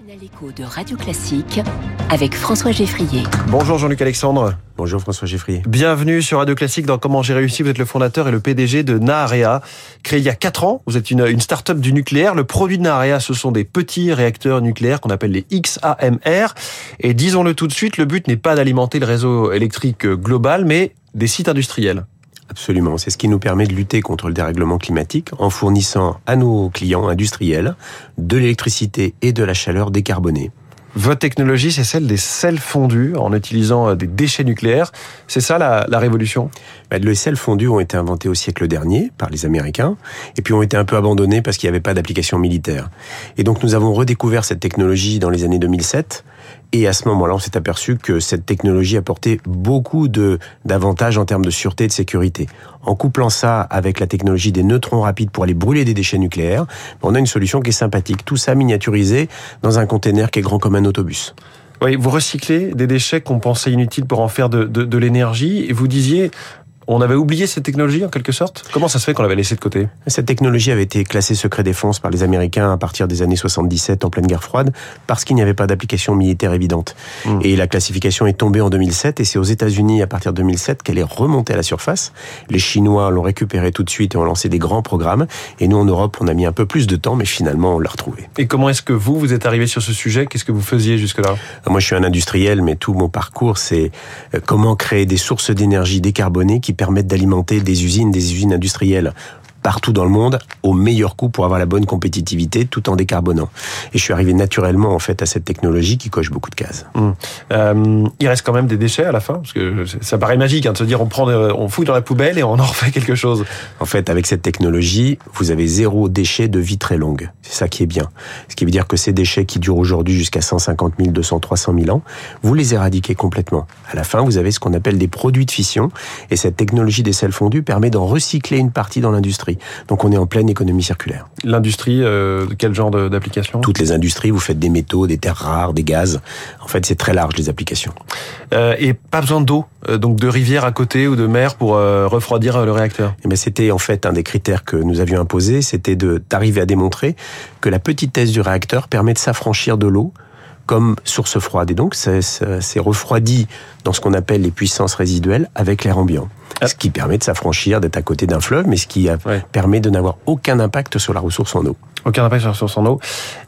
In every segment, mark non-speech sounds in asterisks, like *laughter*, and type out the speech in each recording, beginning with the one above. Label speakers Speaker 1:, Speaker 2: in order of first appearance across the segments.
Speaker 1: L'écho de Radio Classique avec François Geffrier.
Speaker 2: Bonjour Jean-Luc Alexandre.
Speaker 3: Bonjour François Geffrier.
Speaker 2: Bienvenue sur Radio Classique dans Comment j'ai réussi. Vous êtes le fondateur et le PDG de Naarea, créé il y a 4 ans. Vous êtes une, une start-up du nucléaire. Le produit de Naarea, ce sont des petits réacteurs nucléaires qu'on appelle les XAMR. Et disons-le tout de suite, le but n'est pas d'alimenter le réseau électrique global, mais des sites industriels.
Speaker 3: Absolument, c'est ce qui nous permet de lutter contre le dérèglement climatique en fournissant à nos clients industriels de l'électricité et de la chaleur décarbonée.
Speaker 2: Votre technologie, c'est celle des sels fondus en utilisant euh, des déchets nucléaires. C'est ça la, la révolution?
Speaker 3: Bah, Les sels fondus ont été inventés au siècle dernier par les Américains et puis ont été un peu abandonnés parce qu'il n'y avait pas d'application militaire. Et donc nous avons redécouvert cette technologie dans les années 2007 et à ce moment-là, on s'est aperçu que cette technologie apportait beaucoup de d'avantages en termes de sûreté et de sécurité. En couplant ça avec la technologie des neutrons rapides pour aller brûler des déchets nucléaires, on a une solution qui est sympathique. Tout ça miniaturisé dans un container qui est grand comme un autobus.
Speaker 2: Oui, vous recyclez des déchets qu'on pensait inutiles pour en faire de, de, de l'énergie. Et vous disiez, on avait oublié cette technologie en quelque sorte? Comment ça se fait qu'on l'avait laissée de côté?
Speaker 3: Cette technologie avait été classée secret défense par les Américains à partir des années 77 en pleine guerre froide parce qu'il n'y avait pas d'application militaire évidente. Mmh. Et la classification est tombée en 2007 et c'est aux États-Unis à partir de 2007 qu'elle est remontée à la surface. Les Chinois l'ont récupérée tout de suite et ont lancé des grands programmes. Et nous en Europe, on a mis un peu plus de temps, mais finalement on l'a retrouvée.
Speaker 2: Et comment est-ce que vous, vous êtes arrivé sur ce sujet? Qu'est-ce que vous faisiez jusque-là?
Speaker 3: Moi je suis un industriel, mais tout mon parcours c'est euh, comment créer des sources d'énergie décarbonées qui permettent d'alimenter des usines, des usines industrielles partout dans le monde au meilleur coût pour avoir la bonne compétitivité tout en décarbonant. Et je suis arrivé naturellement en fait à cette technologie qui coche beaucoup de cases.
Speaker 2: Mmh. Euh, il reste quand même des déchets à la fin parce que ça paraît magique hein, de se dire on prend, on fouille dans la poubelle et on en *laughs* refait quelque chose.
Speaker 3: En fait, avec cette technologie, vous avez zéro déchet de vie très longue. C'est ça qui est bien. Ce qui veut dire que ces déchets qui durent aujourd'hui jusqu'à 150 000, 200, 300 000 ans, vous les éradiquez complètement. À la fin, vous avez ce qu'on appelle des produits de fission et cette technologie des sels fondus permet d'en recycler une partie dans l'industrie. Donc on est en pleine économie circulaire.
Speaker 2: L'industrie, euh, quel genre d'application?
Speaker 3: Toutes les industries, vous faites des métaux, des terres rares, des gaz. En fait, c'est très large les applications.
Speaker 2: Euh, et pas besoin d'eau, euh, donc de rivière à côté ou de mer pour euh, refroidir le réacteur?
Speaker 3: Eh ben c'était en fait un des critères que nous avions imposés, c'était d'arriver à démontrer que la petitesse du réacteur permet de s'affranchir de l'eau comme source froide. Et donc, c'est refroidi dans ce qu'on appelle les puissances résiduelles avec l'air ambiant. Ah. Ce qui permet de s'affranchir, d'être à côté d'un fleuve, mais ce qui ouais. permet de n'avoir aucun impact sur la ressource en eau.
Speaker 2: Aucun impact sur la ressource en eau.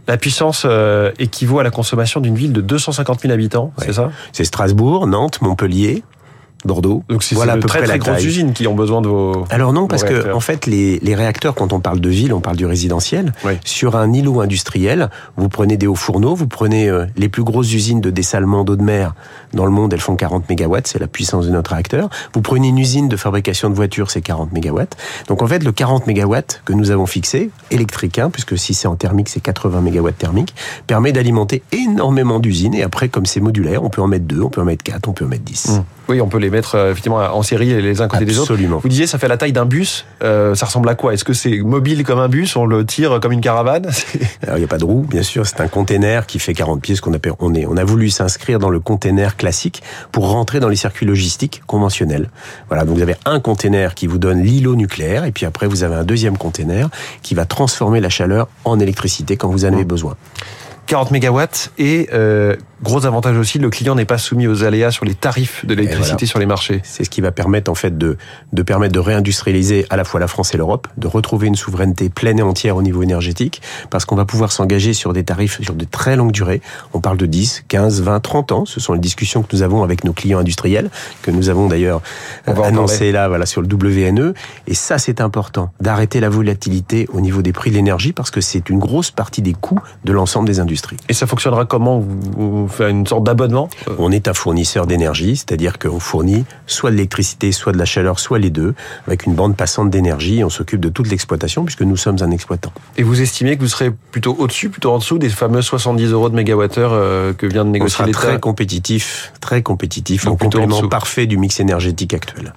Speaker 2: La puissance euh, équivaut à la consommation d'une ville de 250 000 habitants, ouais. c'est ça?
Speaker 3: C'est Strasbourg, Nantes, Montpellier. Bordeaux.
Speaker 2: Donc c'est voilà très, très grosses usines qui ont besoin de vos.
Speaker 3: Alors non, parce que en fait les, les, réacteurs, quand on parle de ville, on parle du résidentiel.
Speaker 2: Oui.
Speaker 3: Sur un îlot industriel, vous prenez des hauts fourneaux, vous prenez euh, les plus grosses usines de dessalement d'eau de mer dans le monde, elles font 40 mégawatts, c'est la puissance de notre réacteur. Vous prenez une usine de fabrication de voitures, c'est 40 mégawatts. Donc en fait, le 40 mégawatts que nous avons fixé, électrique, hein, puisque si c'est en thermique, c'est 80 mégawatts thermique, permet d'alimenter énormément d'usines. Et après, comme c'est modulaire, on peut en mettre deux, on peut en mettre quatre, on peut en mettre dix.
Speaker 2: Mmh. Oui, on peut les mettre euh, effectivement en série les uns côté
Speaker 3: Absolument.
Speaker 2: des autres. Vous disiez, ça fait la taille d'un bus. Euh, ça ressemble à quoi? Est-ce que c'est mobile comme un bus? On le tire comme une caravane? *laughs*
Speaker 3: Alors, il n'y a pas de roue, bien sûr. C'est un container qui fait 40 pieds, ce qu'on appelle. On est. On a voulu s'inscrire dans le container classique pour rentrer dans les circuits logistiques conventionnels. Voilà. Donc, vous avez un container qui vous donne l'îlot nucléaire, et puis après, vous avez un deuxième container qui va transformer la chaleur en électricité quand vous en avez mmh. besoin.
Speaker 2: 40 mégawatts et euh, gros avantage aussi, le client n'est pas soumis aux aléas sur les tarifs de l'électricité voilà. sur les marchés.
Speaker 3: C'est ce qui va permettre en fait de, de permettre de réindustrialiser à la fois la France et l'Europe, de retrouver une souveraineté pleine et entière au niveau énergétique, parce qu'on va pouvoir s'engager sur des tarifs sur de très longues durées. On parle de 10, 15, 20, 30 ans. Ce sont les discussions que nous avons avec nos clients industriels, que nous avons d'ailleurs annoncé là, voilà, sur le WNE. Et ça, c'est important, d'arrêter la volatilité au niveau des prix de l'énergie, parce que c'est une grosse partie des coûts de l'ensemble des industries.
Speaker 2: Et ça fonctionnera comment vous, faites une sorte d'abonnement?
Speaker 3: On est un fournisseur d'énergie, c'est-à-dire qu'on fournit soit de l'électricité, soit de la chaleur, soit les deux, avec une bande passante d'énergie. On s'occupe de toute l'exploitation puisque nous sommes un exploitant.
Speaker 2: Et vous estimez que vous serez plutôt au-dessus, plutôt en dessous des fameux 70 euros de mégawattheure euh, que vient de négocier l'État?
Speaker 3: Très compétitif, très compétitif, Donc en complément parfait du mix énergétique actuel.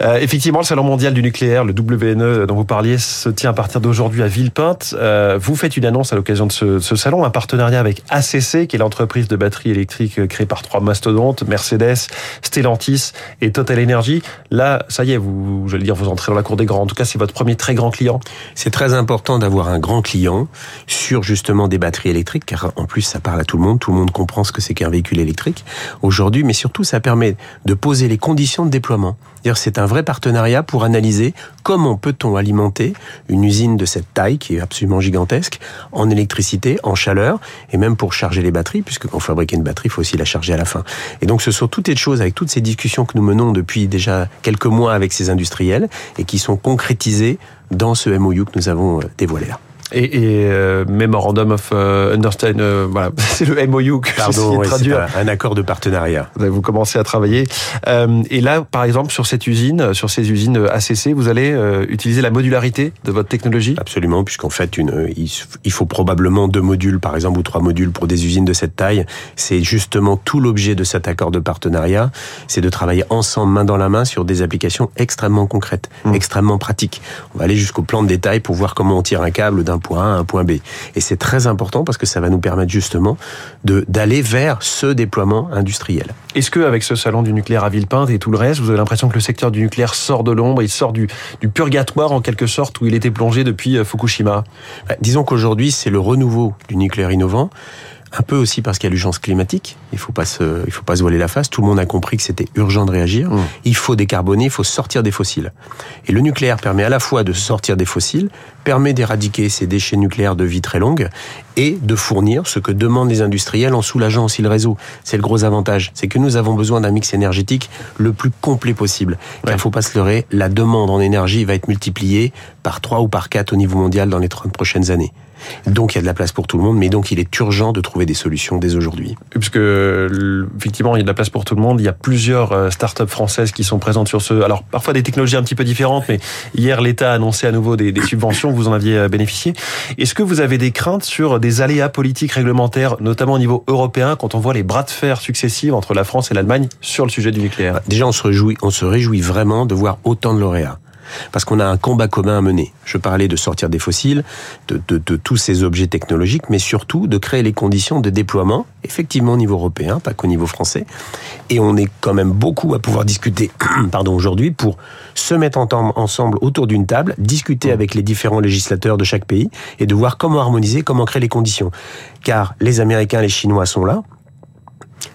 Speaker 2: Euh, effectivement, le Salon mondial du nucléaire, le WNE dont vous parliez, se tient à partir d'aujourd'hui à Villepinte. Euh, vous faites une annonce à l'occasion de ce, ce, salon, un partenariat avec ACC, qui est l'entreprise de batteries électriques créée par trois mastodontes, Mercedes, Stellantis et Total Energy. Là, ça y est, vous, je dire, vous entrez dans la cour des grands. En tout cas, c'est votre premier très grand client.
Speaker 3: C'est très important d'avoir un grand client sur justement des batteries électriques, car en plus, ça parle à tout le monde. Tout le monde comprend ce que c'est qu'un véhicule électrique aujourd'hui, mais surtout, ça permet de poser les conditions de déploiement. C'est un vrai partenariat pour analyser comment peut-on alimenter une usine de cette taille, qui est absolument gigantesque, en électricité, en chaleur, et même pour charger les batteries, puisque quand on fabrique une batterie, il faut aussi la charger à la fin. Et donc ce sont toutes les choses, avec toutes ces discussions que nous menons depuis déjà quelques mois avec ces industriels, et qui sont concrétisées dans ce MOU que nous avons euh, dévoilé là
Speaker 2: et, et euh, Memorandum of euh, Understanding, euh, voilà, *laughs* c'est le MOU que
Speaker 3: Pardon, oui, traduire. Un, un, accord de partenariat.
Speaker 2: Vous commencez à travailler. Euh, et là, par exemple, sur cette usine, sur ces usines ACC, vous allez euh, utiliser la modularité de votre technologie?
Speaker 3: Absolument, puisqu'en fait, une, il faut probablement deux modules, par exemple, ou trois modules pour des usines de cette taille. C'est justement tout l'objet de cet accord de partenariat, c'est de travailler ensemble, main dans la main, sur des applications extrêmement concrètes, mmh. extrêmement pratiques. On va aller jusqu'au plan de détail pour voir comment on tire un câble d'un point A à un point B. Et c'est très important parce que ça va nous permettre justement d'aller vers ce déploiement industriel.
Speaker 2: Est-ce que avec ce salon du nucléaire à Villepinte et tout le reste, vous avez l'impression que le secteur du nucléaire sort de l'ombre, il sort du, du, purgatoire en quelque sorte où il était plongé depuis euh, Fukushima?
Speaker 3: Bah, Disons qu'aujourd'hui c'est le renouveau du nucléaire innovant un peu aussi parce qu'il y a l'urgence climatique. Il faut pas se, il faut pas se voiler la face. Tout le monde a compris que c'était urgent de réagir. Mmh. Il faut décarboner, il faut sortir des fossiles. Et le nucléaire permet à la fois de sortir des fossiles, permet d'éradiquer ces déchets nucléaires de vie très longue et de fournir ce que demandent les industriels en soulageant aussi le réseau. C'est le gros avantage. C'est que nous avons besoin d'un mix énergétique le plus complet possible. Il faut pas se leurrer, la demande en énergie va être multipliée par 3 ou par 4 au niveau mondial dans les 30 prochaines années. Donc il y a de la place pour tout le monde, mais donc il est urgent de trouver des solutions dès aujourd'hui.
Speaker 2: Puisque effectivement il y a de la place pour tout le monde, il y a plusieurs euh, startups françaises qui sont présentes sur ce. Alors parfois des technologies un petit peu différentes, mais hier l'État a annoncé à nouveau des, des subventions, vous en aviez euh, bénéficié. Est-ce que vous avez des craintes sur des aléas politiques réglementaires, notamment au niveau européen, quand on voit les bras de fer successifs entre la France et l'Allemagne sur le sujet du nucléaire?
Speaker 3: Déjà on se réjouit, on se réjouit vraiment de voir autant de lauréats parce qu'on a un combat commun à mener. Je parlais de sortir des fossiles, de, de, de, tous ces objets technologiques, mais surtout de créer les conditions de déploiement, effectivement au niveau européen, pas qu'au niveau français. Et on est quand même beaucoup à pouvoir discuter, *clears throat* pardon, aujourd'hui pour se mettre ensemble autour d'une table, discuter mmh. avec les différents législateurs de chaque pays et de voir comment harmoniser, comment créer les conditions. Car les Américains, les Chinois sont là,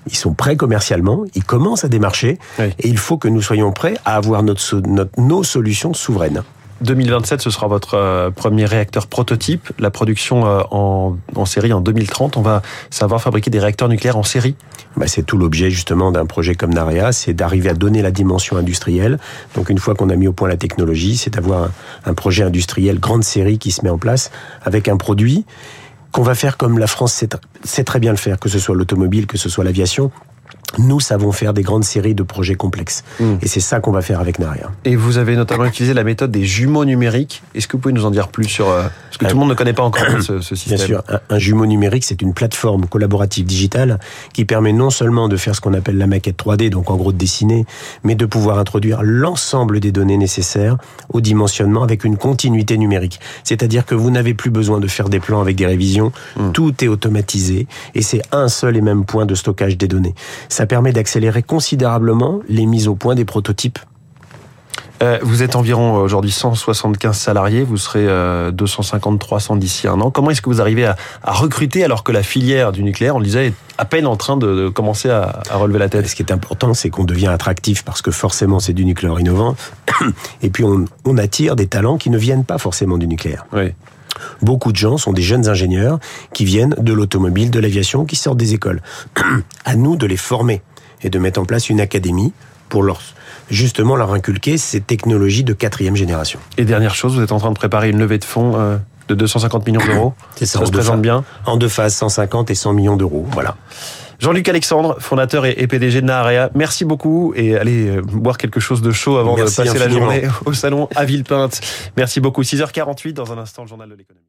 Speaker 3: ils sont prêts commercialement, ils commencent à démarcher, oui. et il faut que nous soyons prêts à avoir notre, notre, nos solutions souveraines.
Speaker 2: 2027, ce sera votre euh, premier réacteur prototype. La production euh, en, en, série en 2030, on va savoir fabriquer des réacteurs nucléaires en série
Speaker 3: bah, C'est tout l'objet justement d'un projet comme Naria, c'est d'arriver à donner la dimension industrielle. Donc une fois qu'on a mis au point la technologie, c'est d'avoir un, un projet industriel grande série qui se met en place avec un produit qu'on va faire comme la France sait, très bien le faire, que ce soit l'automobile, que ce soit l'aviation, nous savons faire des grandes séries de projets complexes. Mmh. Et c'est ça qu'on va faire avec Naria.
Speaker 2: Et vous avez notamment utilisé la méthode des jumeaux numériques. Est-ce que vous pouvez nous en dire plus sur... Euh, parce que tout le monde ne connaît pas encore *coughs* ce, ce système.
Speaker 3: Bien sûr. Un, un jumeau numérique, c'est une plateforme collaborative digitale qui permet non seulement de faire ce qu'on appelle la maquette 3D, donc en gros de dessiner, mais de pouvoir introduire l'ensemble des données nécessaires au dimensionnement avec une continuité numérique. C'est-à-dire que vous n'avez plus besoin de faire des plans avec des révisions. Mmh. Tout est automatisé et c'est un seul et même point de stockage des données. Ça permet d'accélérer considérablement les mises au point des prototypes.
Speaker 2: Euh, vous êtes environ aujourd'hui 175 salariés, vous serez euh, 250-300 d'ici un an. Comment est-ce que vous arrivez à, à, recruter alors que la filière du nucléaire, on le disait, est à peine en train de, de commencer à, à, relever la tête?
Speaker 3: Ce qui est important, c'est qu'on devient attractif parce que forcément c'est du nucléaire innovant. *coughs* Et puis on, on, attire des talents qui ne viennent pas forcément du nucléaire.
Speaker 2: Oui.
Speaker 3: Beaucoup de gens sont des jeunes ingénieurs qui viennent de l'automobile, de l'aviation, qui sortent des écoles. *clears throat* à nous de les former et de mettre en place une académie pour leur justement leur inculquer ces technologies de quatrième génération.
Speaker 2: Et dernière chose, vous êtes en train de préparer une levée de fonds euh, de 250 millions d'euros.
Speaker 3: Ça, ça se présente bien. En deux phases, 150 et 100 millions d'euros. Voilà.
Speaker 2: Jean-Luc Alexandre, fondateur et PDG de Naarea, merci beaucoup et allez euh, boire quelque chose de chaud avant merci de passer infiniment. la journée *laughs* au salon à Villepinte. Merci beaucoup. 6h48 dans un instant le journal de l'économie.